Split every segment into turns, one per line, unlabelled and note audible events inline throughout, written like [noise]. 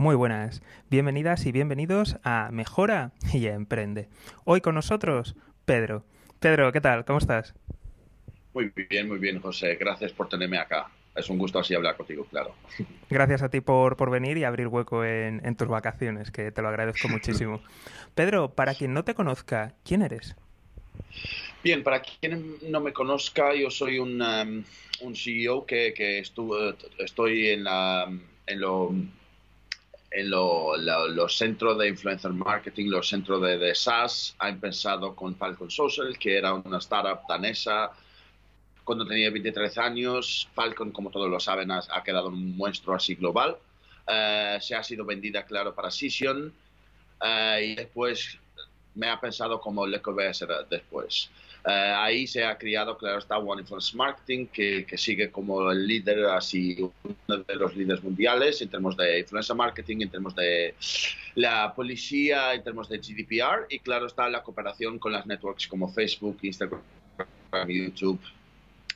Muy buenas, bienvenidas y bienvenidos a Mejora y Emprende. Hoy con nosotros, Pedro. Pedro, ¿qué tal? ¿Cómo estás?
Muy bien, muy bien, José. Gracias por tenerme acá. Es un gusto así hablar contigo, claro. [laughs]
Gracias a ti por, por venir y abrir hueco en, en tus vacaciones, que te lo agradezco [laughs] muchísimo. Pedro, para quien no te conozca, ¿quién eres?
Bien, para quien no me conozca, yo soy un, um, un CEO que, que estuvo, estoy en, la, en lo en los centros de influencer marketing, los centros de, de, SaaS, ha empezado con Falcon Social, que era una startup danesa. Cuando tenía 23 años, Falcon, como todos lo saben, ha, ha quedado un monstruo así global. Uh, se ha sido vendida, claro, para Cision. Uh, y después me ha pensado como lo que voy a hacer después. Uh, ahí se ha criado, claro, está One Influence Marketing, que, sigue como el líder, así, uno de los líderes mundiales en términos de influencer marketing, en términos de la policía, en términos de GDPR, y claro, está la cooperación con las networks como Facebook, Instagram, YouTube.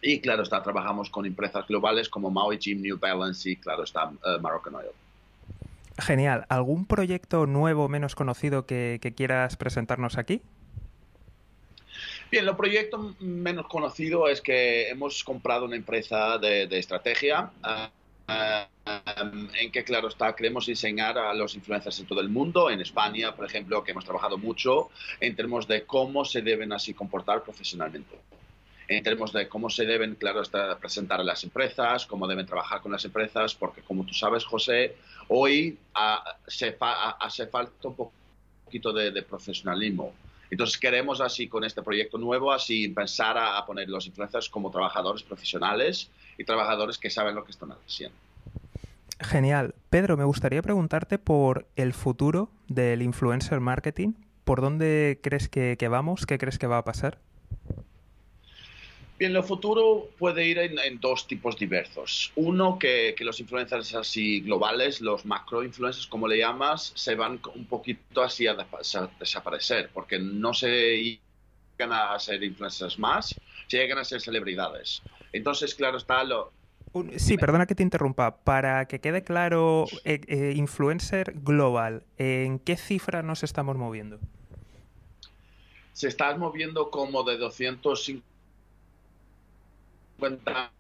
Y claro, está, trabajamos con empresas globales como Maui Gym, New Balance y claro, está uh, Oil.
Genial. ¿Algún proyecto nuevo, menos conocido que quieras presentarnos aquí?
Bien, el proyecto menos conocido es que hemos comprado una empresa de, estrategia uh, en que, claro está, queremos enseñar a los influencers en todo el mundo, en España, por ejemplo, que hemos trabajado mucho en términos de cómo se deben así comportar profesionalmente en términos de cómo se deben, claro, está, presentar a las empresas, cómo deben trabajar con las empresas, porque como tú sabes, José, hoy se fa hace falta un poquito de, profesionalismo. Entonces queremos así con este proyecto nuevo, así a, a poner los influencers como trabajadores profesionales y trabajadores que saben lo que están haciendo.
Genial. Pedro, me gustaría preguntarte por el futuro del influencer marketing. ¿Por dónde crees que, que vamos? ¿Qué crees que va a pasar?
Bien, lo futuro puede ir en, en dos tipos diversos. Uno, que, que, los influencers así globales, los macro influencers, como le llamas, se van un poquito así a, desaparecer, porque no se llegan a ser influencers más, se llegan a ser celebridades. Entonces, claro, está lo...
Sí, perdona que te interrumpa. Para que quede claro, eh, eh, influencer global, ¿en qué cifra nos estamos moviendo?
Se está moviendo como de 250 cuenta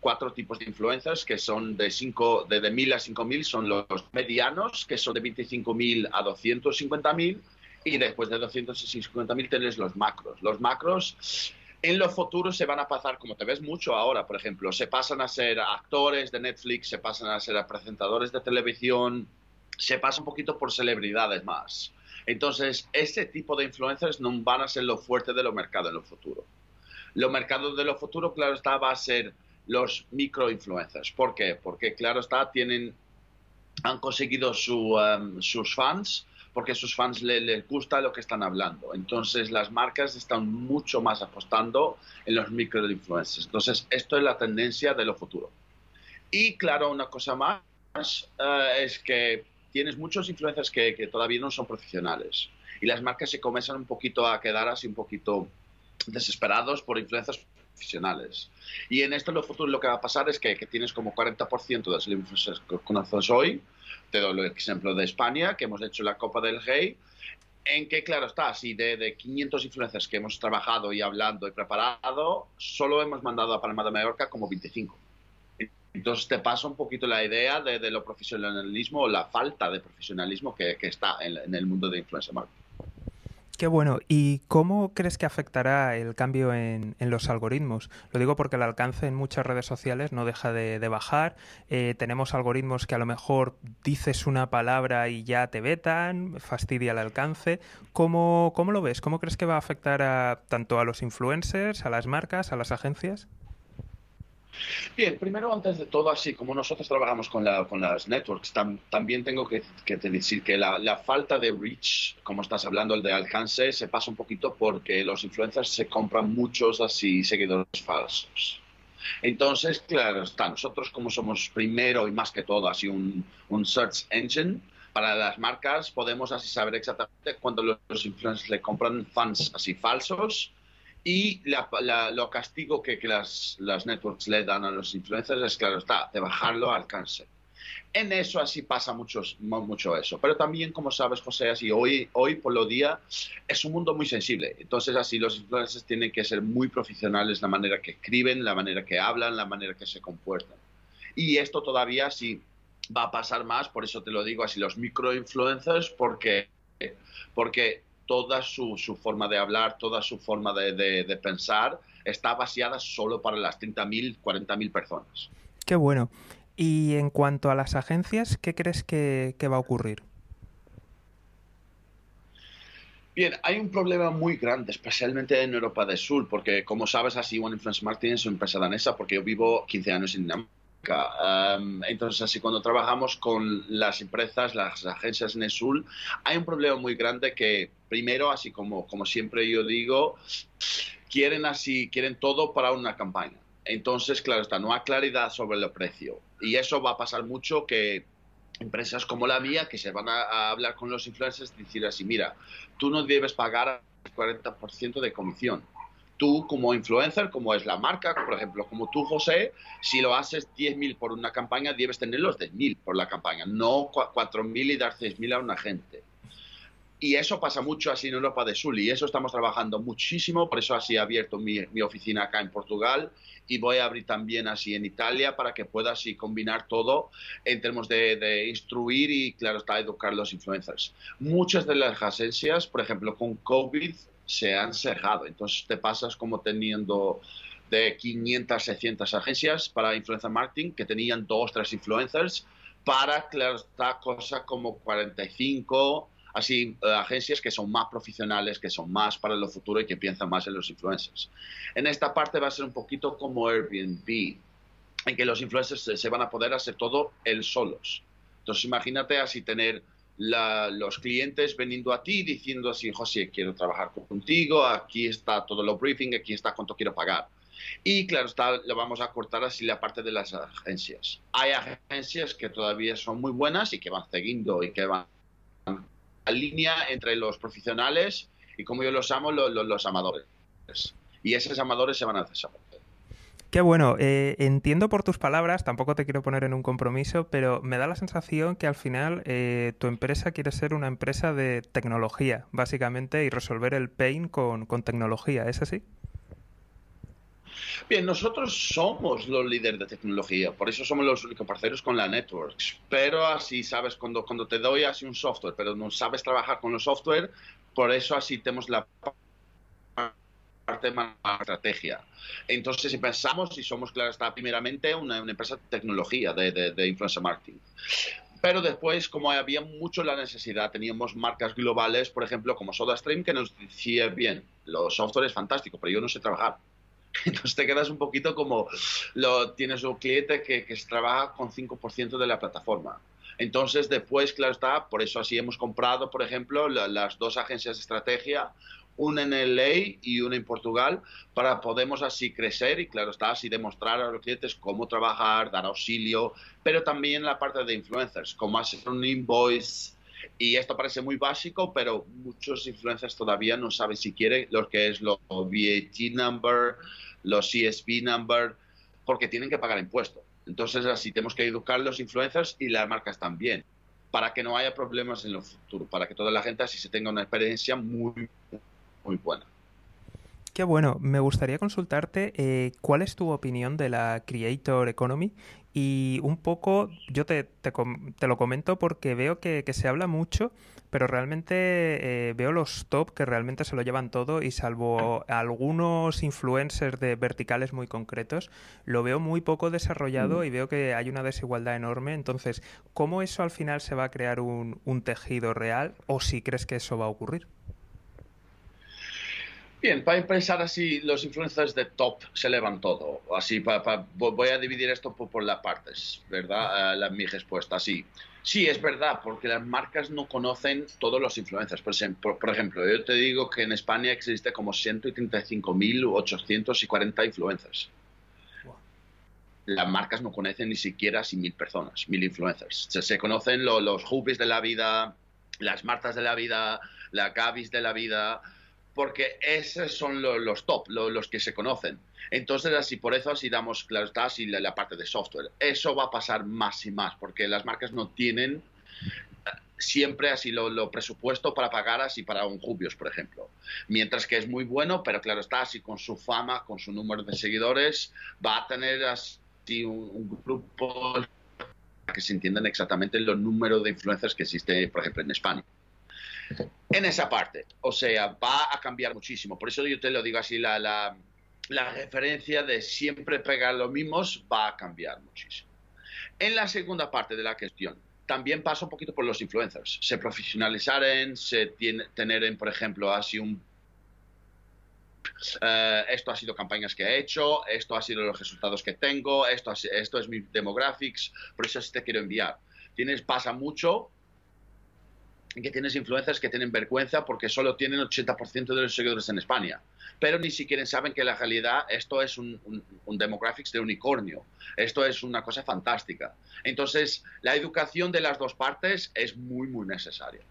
cuatro tipos de influencers que son de, cinco, de, de 1000 a 5000 son los medianos, que son de 25.000 a 250.000 y después de 250.000 tienes los macros. Los macros en los futuros se van a pasar, como te ves mucho ahora, por ejemplo, se pasan a ser actores de Netflix, se pasan a ser presentadores de televisión, se pasa un poquito por celebridades más. Entonces, ese tipo de influencers no van a ser lo fuerte de los mercados en el futuro. Los mercados de lo futuro, claro está, va a ser los microinfluencers. ¿Por qué? Porque, claro está, tienen, han conseguido su, um, sus fans, porque a sus fans les, les gusta lo que están hablando. Entonces, las marcas están mucho más apostando en los microinfluencers. Entonces, esto es la tendencia de lo futuro. Y, claro, una cosa más uh, es que tienes muchos influencers que, que todavía no son profesionales. Y las marcas se comienzan un poquito a quedar así un poquito desesperados por influencias profesionales. Y en esto lo futuro lo que va a pasar es que, tienes como 40% de los influencers que conoces hoy, te doy el ejemplo de España, que hemos hecho la Copa del Rey, en que, claro está, si de, de 500 influencers que hemos trabajado y hablando y preparado, solo hemos mandado a Palma de Mallorca como 25. Entonces te pasa un poquito la idea de, lo profesionalismo o la falta de profesionalismo que, que está en, en, el mundo de influencer marketing.
Qué bueno. ¿Y cómo crees que afectará el cambio en, los algoritmos? Lo digo porque el alcance en muchas redes sociales no deja de, de bajar. Eh, tenemos algoritmos que a lo mejor dices una palabra y ya te vetan, fastidia el alcance. ¿Cómo, cómo lo ves? ¿Cómo crees que va a afectar a, tanto a los influencers, a las marcas, a las agencias?
Bien, primero, antes de todo, así como nosotros trabajamos con, la, con las networks, tam, también tengo que, decir que la, falta de reach, como estás hablando, el de alcance, se pasa un poquito porque los influencers se compran muchos así seguidores falsos. Entonces, claro está, nosotros como somos primero y más que todo así un, un search engine, para las marcas podemos así saber exactamente cuando los influencers le compran fans así falsos y la, la, lo castigo que, que las, las, networks le dan a los influencers es, claro, está, de bajarlo al alcance. En eso así pasa mucho, mucho eso. Pero también, como sabes, José, así hoy, hoy por lo día es un mundo muy sensible. Entonces, así los influencers tienen que ser muy profesionales la manera que escriben, la manera que hablan, la manera que se comportan. Y esto todavía sí va a pasar más, por eso te lo digo así, los microinfluencers, porque, porque toda su, su, forma de hablar, toda su forma de, de, pensar está vaciada solo para las 30.000, 40.000 personas.
Qué bueno. Y en cuanto a las agencias, ¿qué crees que, que va a ocurrir?
Bien, hay un problema muy grande, especialmente en Europa del Sur, porque como sabes, así One Influence Marketing es una empresa danesa, porque yo vivo 15 años en Dinamarca entonces, así cuando trabajamos con las empresas, las agencias en el sur, hay un problema muy grande que, primero, así como, como siempre yo digo, quieren así, quieren todo para una campaña. Entonces, claro está, no hay claridad sobre el precio. Y eso va a pasar mucho que empresas como la mía, que se van a, a hablar con los influencers, decir así, mira, tú no debes pagar el 40% de comisión tú como influencer, como es la marca, por ejemplo, como tú, José, si lo haces 10.000 por una campaña, debes tener los 10.000 por la campaña, no 4.000 y dar 6.000 a una gente. Y eso pasa mucho así en Europa del Sur y eso estamos trabajando muchísimo, por eso así he abierto mi, mi, oficina acá en Portugal y voy a abrir también así en Italia para que pueda así combinar todo en términos de, instruir y, claro, está educar a los influencers. Muchas de las agencias, por ejemplo, con COVID, se han cerrado. Entonces te pasas como teniendo de 500, 600 agencias para influencer marketing que tenían dos, tres influencers para, claro, esta cosa como 45, así, eh, agencias que son más profesionales, que son más para lo futuro y que piensan más en los influencers. En esta parte va a ser un poquito como Airbnb, en que los influencers se, van a poder hacer todo él solos. Entonces imagínate así tener los clientes veniendo a ti diciendo así, José, quiero trabajar contigo, aquí está todo lo briefing, aquí está cuánto quiero pagar. Y claro, está, le vamos a cortar así la parte de las agencias. Hay agencias que todavía son muy buenas y que van siguiendo y que van línea entre los profesionales y como yo los llamo, los, los amadores. Y esos amadores se van a desaparecer.
Qué bueno, eh, entiendo por tus palabras, tampoco te quiero poner en un compromiso, pero me da la sensación que al final eh, tu empresa quiere ser una empresa de tecnología, básicamente, y resolver el pain con, con tecnología, ¿es así?
Bien, nosotros somos los líderes de tecnología, por eso somos los únicos parceros con la Networks. Pero así, sabes, cuando, cuando te doy así un software, pero no sabes trabajar con el software, por eso así tenemos la parte más estrategia. Entonces, si pensamos y somos, claro, está primeramente una, empresa de tecnología, de, de, influencer marketing. Pero después, como había mucho la necesidad, teníamos marcas globales, por ejemplo, como SodaStream, que nos decía, bien, los software es fantástico, pero yo no sé trabajar. [laughs] Entonces te quedas un poquito como, lo, tienes un cliente que, que trabaja con 5% de la plataforma. Entonces, después, claro está, por eso así hemos comprado, por ejemplo, las dos agencias de estrategia, una en LA y una en Portugal, para podemos así crecer y claro está, así demostrar a los clientes cómo trabajar, dar auxilio, pero también la parte de influencers, cómo hacer un invoice. Y esto parece muy básico, pero muchos influencers todavía no saben si quieren lo que es los VAT number, los CSV number, porque tienen que pagar impuestos. Entonces, así tenemos que educar los influencers y las marcas también, para que no haya problemas en el futuro, para que toda la gente así se tenga una experiencia muy, muy buena.
Qué bueno. Me gustaría consultarte eh, cuál es tu opinión de la Creator Economy y un poco, yo te, te, te lo comento porque veo que, que, se habla mucho, pero realmente eh, veo los top que realmente se lo llevan todo y salvo algunos influencers de verticales muy concretos, lo veo muy poco desarrollado mm. y veo que hay una desigualdad enorme. Entonces, ¿cómo eso al final se va a crear un, un tejido real o si crees que eso va a ocurrir?
Bien, para empezar así, los influencers de top se elevan todo. Así, voy a dividir esto por, las partes, ¿verdad? Uh, la, mi respuesta, sí. Sí, es verdad, porque las marcas no conocen todos los influencers. Por ejemplo, por ejemplo yo te digo que en España existe como 135.840 influencers. Las marcas no conocen ni siquiera si mil personas, mil influencers. Se, se conocen los hubbies de la vida, las martas de la vida, las gavis de la vida, porque esos son los top, los que se conocen. Entonces, así por eso así damos, claro está, así la, parte de software. Eso va a pasar más y más, porque las marcas no tienen eh, siempre así lo, presupuesto para pagar así para un Jubios, por ejemplo. Mientras que es muy bueno, pero claro está, así con su fama, con su número de seguidores, va a tener así un, grupo que se entiendan exactamente los números de influencers que existe, por ejemplo, en España en esa parte. O sea, va a cambiar muchísimo. Por eso yo te lo digo así, la, la, la referencia de siempre pegar los mismos va a cambiar muchísimo. En la segunda parte de la cuestión, también pasa un poquito por los influencers. Se profesionalizaren, se tiene, tener, por ejemplo, así un... Eh, esto ha sido campañas que he hecho, esto ha sido los resultados que tengo, esto, esto es mi demographics, por eso te quiero enviar. Tienes, pasa mucho que tienes influencers que tienen vergüenza porque solo tienen 80% de los seguidores en España, pero ni siquiera saben que la realidad esto es un, un, demographics de unicornio, esto es una cosa fantástica. Entonces, la educación de las dos partes es muy, muy necesaria.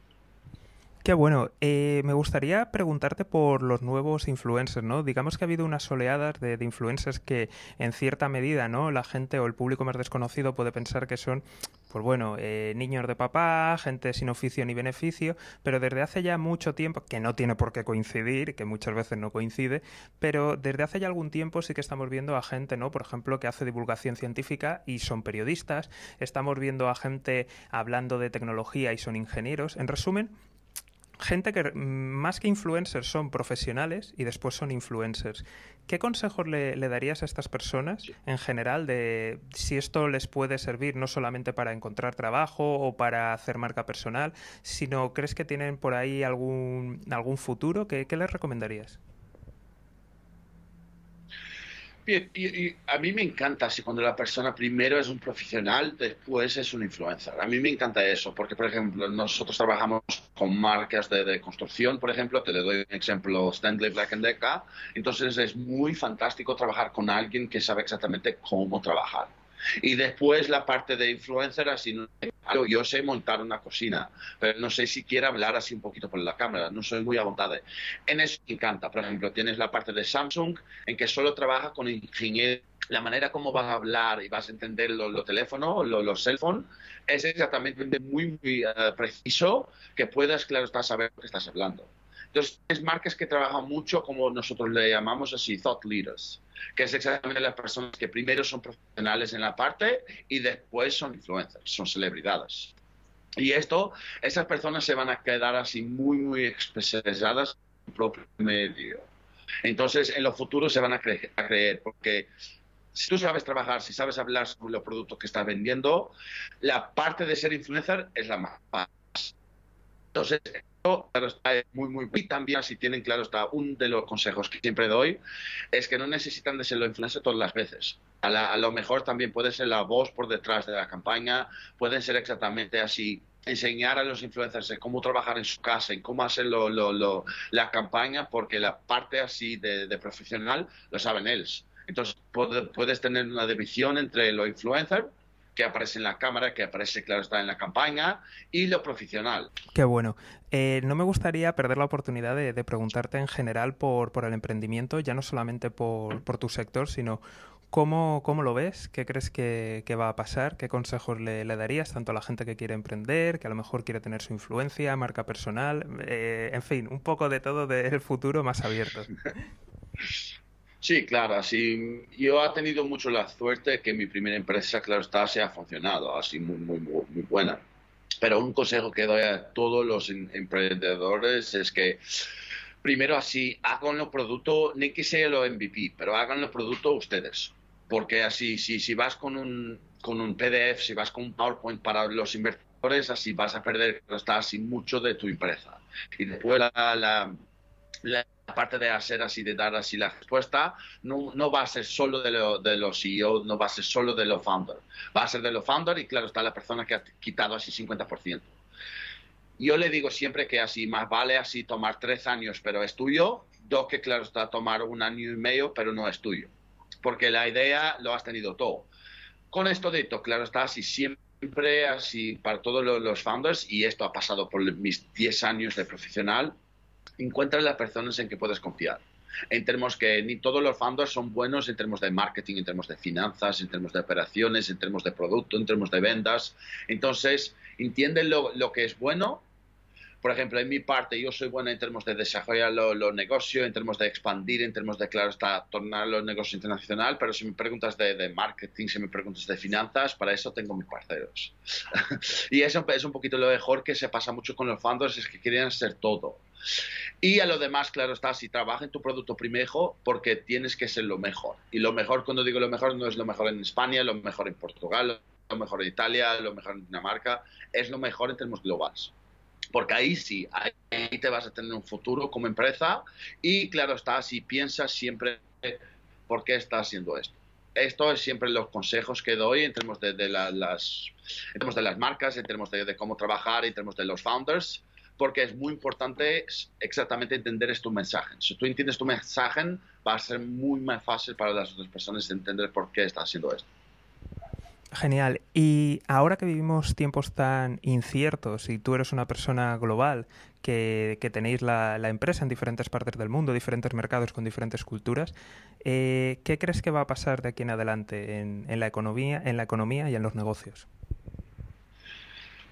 Qué bueno. Eh, me gustaría preguntarte por los nuevos influencers, ¿no? Digamos que ha habido unas oleadas de, influencers que, en cierta medida, ¿no? La gente o el público más desconocido puede pensar que son, pues bueno, eh, niños de papá, gente sin oficio ni beneficio, pero desde hace ya mucho tiempo, que no tiene por qué coincidir, que muchas veces no coincide, pero desde hace ya algún tiempo sí que estamos viendo a gente, ¿no? Por ejemplo, que hace divulgación científica y son periodistas. Estamos viendo a gente hablando de tecnología y son ingenieros. En resumen, gente que más que influencers son profesionales y después son influencers. ¿Qué consejos le, darías a estas personas en general de si esto les puede servir no solamente para encontrar trabajo o para hacer marca personal, sino crees que tienen por ahí algún, algún futuro? qué les recomendarías?
y, a mí me encanta así cuando la persona primero es un profesional, después es un influencer. A mí me encanta eso, porque por ejemplo, nosotros trabajamos con marcas de, construcción, por ejemplo, te le doy un ejemplo, Stanley Black Decker, entonces es muy fantástico trabajar con alguien que sabe exactamente cómo trabajar. Y después la parte de influencer, así, yo sé montar una cocina, pero no sé si quiero hablar así un poquito por la cámara, no soy muy aguantado. En eso me encanta, por ejemplo, tienes la parte de Samsung, en que solo trabaja con ingenieros la manera como vas a hablar y vas a entender los teléfonos, los, cell phones, es exactamente muy, muy eh, preciso que puedas, claro, está, saber lo que estás hablando. Entonces, es marcas que trabajan mucho como nosotros le llamamos así, thought leaders, que es exactamente las personas que primero son profesionales en la parte y después son influencers, son celebridades. Y esto, esas personas se van a quedar así muy, muy especializadas en su propio medio. Entonces, en los futuros se van a, a creer, porque si tú sabes trabajar, si sabes hablar sobre los productos que estás vendiendo, la parte de ser influencer es la más fácil. Entonces, claro está muy, muy... Y también, si tienen claro está, un de los consejos que siempre doy, es que no necesitan de ser lo influencer todas las veces. A, lo mejor también puede ser la voz por detrás de la campaña, pueden ser exactamente así enseñar a los influencers cómo trabajar en su casa, en cómo hacer la campaña, porque la parte así de, de profesional lo saben ellos. Entonces puedes tener una división entre lo influencer que aparece en la cámara, que aparece, claro, está en la campaña, y lo profesional.
Qué bueno. Eh, no me gustaría perder la oportunidad de, preguntarte en general por, por, el emprendimiento, ya no solamente por, por tu sector, sino ¿Cómo, ¿Cómo, lo ves? ¿Qué crees que, que, va a pasar? ¿Qué consejos le, le, darías tanto a la gente que quiere emprender, que a lo mejor quiere tener su influencia, marca personal? Eh, en fin, un poco de todo del futuro más abierto. [laughs]
Sí, claro, así yo he tenido mucho la suerte que mi primera empresa, claro está, se ha funcionado, así muy, muy, muy buena. Pero un consejo que doy a todos los emprendedores es que primero así hagan los productos, ni que sea los MVP, pero hagan los productos ustedes. Porque así, si, si vas con un, con un PDF, si vas con un PowerPoint para los inversores, así vas a perder está así mucho de tu empresa. Y después la la parte de hacer así, de dar así la respuesta, no, no va a ser solo de, de los CEO, no va a ser solo de los founders. Va a ser de los founders y claro está la persona que ha quitado así 50%. Yo le digo siempre que así más vale así tomar tres años, pero es tuyo, do que claro está tomar un año y medio, pero no es tuyo. Porque la idea lo has tenido todo. Con esto de todo, claro está así siempre así para todos los founders, y esto ha pasado por mis 10 años de profesional, encuentra las personas en que puedes confiar. En términos que ni todos los founders son buenos en términos de marketing, en términos de finanzas, en términos de operaciones, en términos de producto, en términos de ventas. Entonces, entienden lo, lo que es bueno por ejemplo, en mi parte, yo soy bueno en términos de desarrollar los negocios, en términos de expandir, en términos de, claro, está, tornar los negocios internacional, pero si me preguntas de, marketing, si me preguntas de finanzas, para eso tengo mis parceros. [laughs] y eso es un poquito lo mejor que se pasa mucho con los fondos, es que quieren hacer todo. Y a lo demás, claro está, si trabaja en tu producto primero, porque tienes que ser lo mejor. Y lo mejor, cuando digo lo mejor, no es lo mejor en España, lo mejor en Portugal, lo mejor en Italia, lo mejor en Dinamarca, es lo mejor en términos globales porque ahí sí, ahí te vas a tener un futuro como empresa y claro está, si piensas siempre por qué estás haciendo esto. Esto es siempre los consejos que doy en términos de, las, en de las marcas, en términos de, cómo trabajar, en términos de los founders, porque es muy importante exactamente entender tu mensaje. Si tú entiendes tu mensaje, va a ser muy más fácil para las otras personas entender por qué estás haciendo esto.
Genial. Y ahora que vivimos tiempos tan inciertos y tú eres una persona global, que, tenéis la, empresa en diferentes partes del mundo, diferentes mercados con diferentes culturas, eh, ¿qué crees que va a pasar de aquí en adelante en, la, economía, en la economía y en los negocios?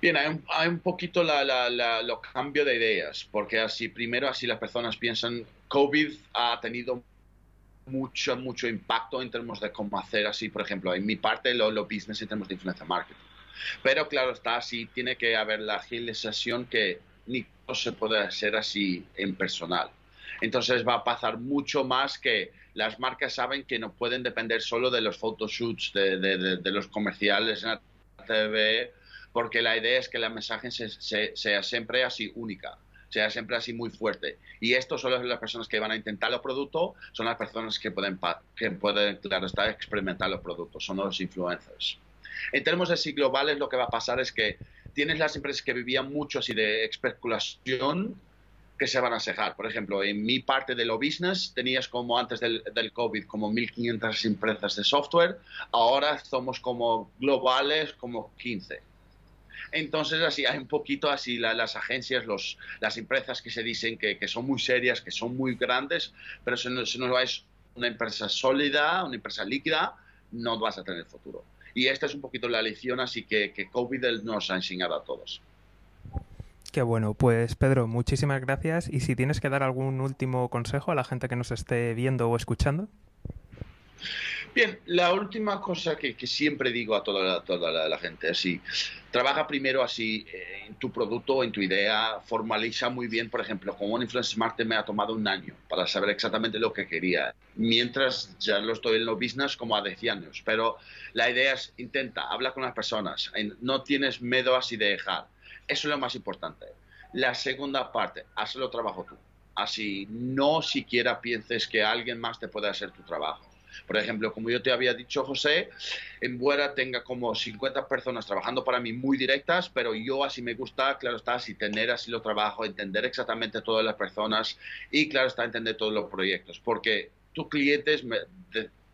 Bien, hay un, hay un poquito la, la, los cambios de ideas, porque así primero así las personas piensan, COVID ha tenido mucho, mucho impacto en términos de cómo hacer así, por ejemplo, en mi parte lo, lo business en términos de influencia marketing. Pero claro está, así tiene que haber la agilización que ni no se puede hacer así en personal. Entonces va a pasar mucho más que las marcas saben que no pueden depender solo de los photoshoots, de, de, de, los comerciales en la TV, porque la idea es que la mensaje sea siempre así única sea siempre así muy fuerte. Y estos son las personas que van a intentar los productos, son las personas que pueden, que pueden claro, estar, experimentar los productos, son los influencers. En términos así globales, lo que va a pasar es que tienes las empresas que vivían mucho así de especulación que se van a cejar. Por ejemplo, en mi parte de lo business tenías como antes del, del COVID como 1.500 empresas de software, ahora somos como globales como 15. Entonces, así hay un poquito así las agencias, los, las empresas que se dicen que, que, son muy serias, que son muy grandes, pero si no, si no es una empresa sólida, una empresa líquida, no vas a tener futuro. Y esta es un poquito la lección, así que, que COVID nos ha enseñado a todos.
Qué bueno, pues Pedro, muchísimas gracias. Y si tienes que dar algún último consejo a la gente que nos esté viendo o escuchando.
Bien, la última cosa que, siempre digo a toda, la, toda la, gente, así, trabaja primero así eh, en tu producto, en tu idea, formaliza muy bien, por ejemplo, como un Influencer Smart me ha tomado un año para saber exactamente lo que quería, mientras ya lo estoy en los business como a 10 años, pero la idea es, intenta, habla con las personas, no tienes miedo así de dejar, eso es lo más importante. La segunda parte, hazlo trabajo tú, así no siquiera pienses que alguien más te puede hacer tu trabajo por ejemplo, como yo te había dicho, José, en Buera tenga como 50 personas trabajando para mí muy directas, pero yo así me gusta, claro está, así tener así lo trabajo, entender exactamente todas las personas y, claro está, entender todos los proyectos, porque tus clientes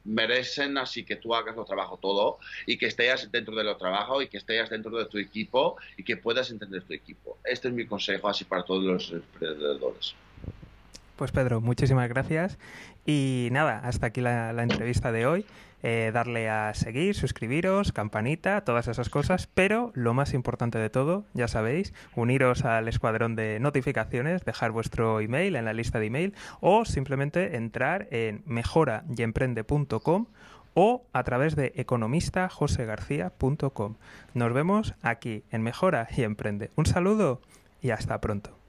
merecen así que tú hagas lo trabajo todo y que estés dentro de lo trabajo y que estés dentro de tu equipo y que puedas entender tu equipo. Este es mi consejo así para todos los emprendedores.
Pues Pedro, muchísimas gracias. Y nada, hasta aquí la, entrevista de hoy. Eh, darle a seguir, suscribiros, campanita, todas esas cosas, pero lo más importante de todo, ya sabéis, uniros al escuadrón de notificaciones, dejar vuestro email en la lista de email o simplemente entrar en mejorayemprende.com o a través de economistajosegarcía.com. Nos vemos aquí en Mejora y Emprende. Un saludo y hasta pronto.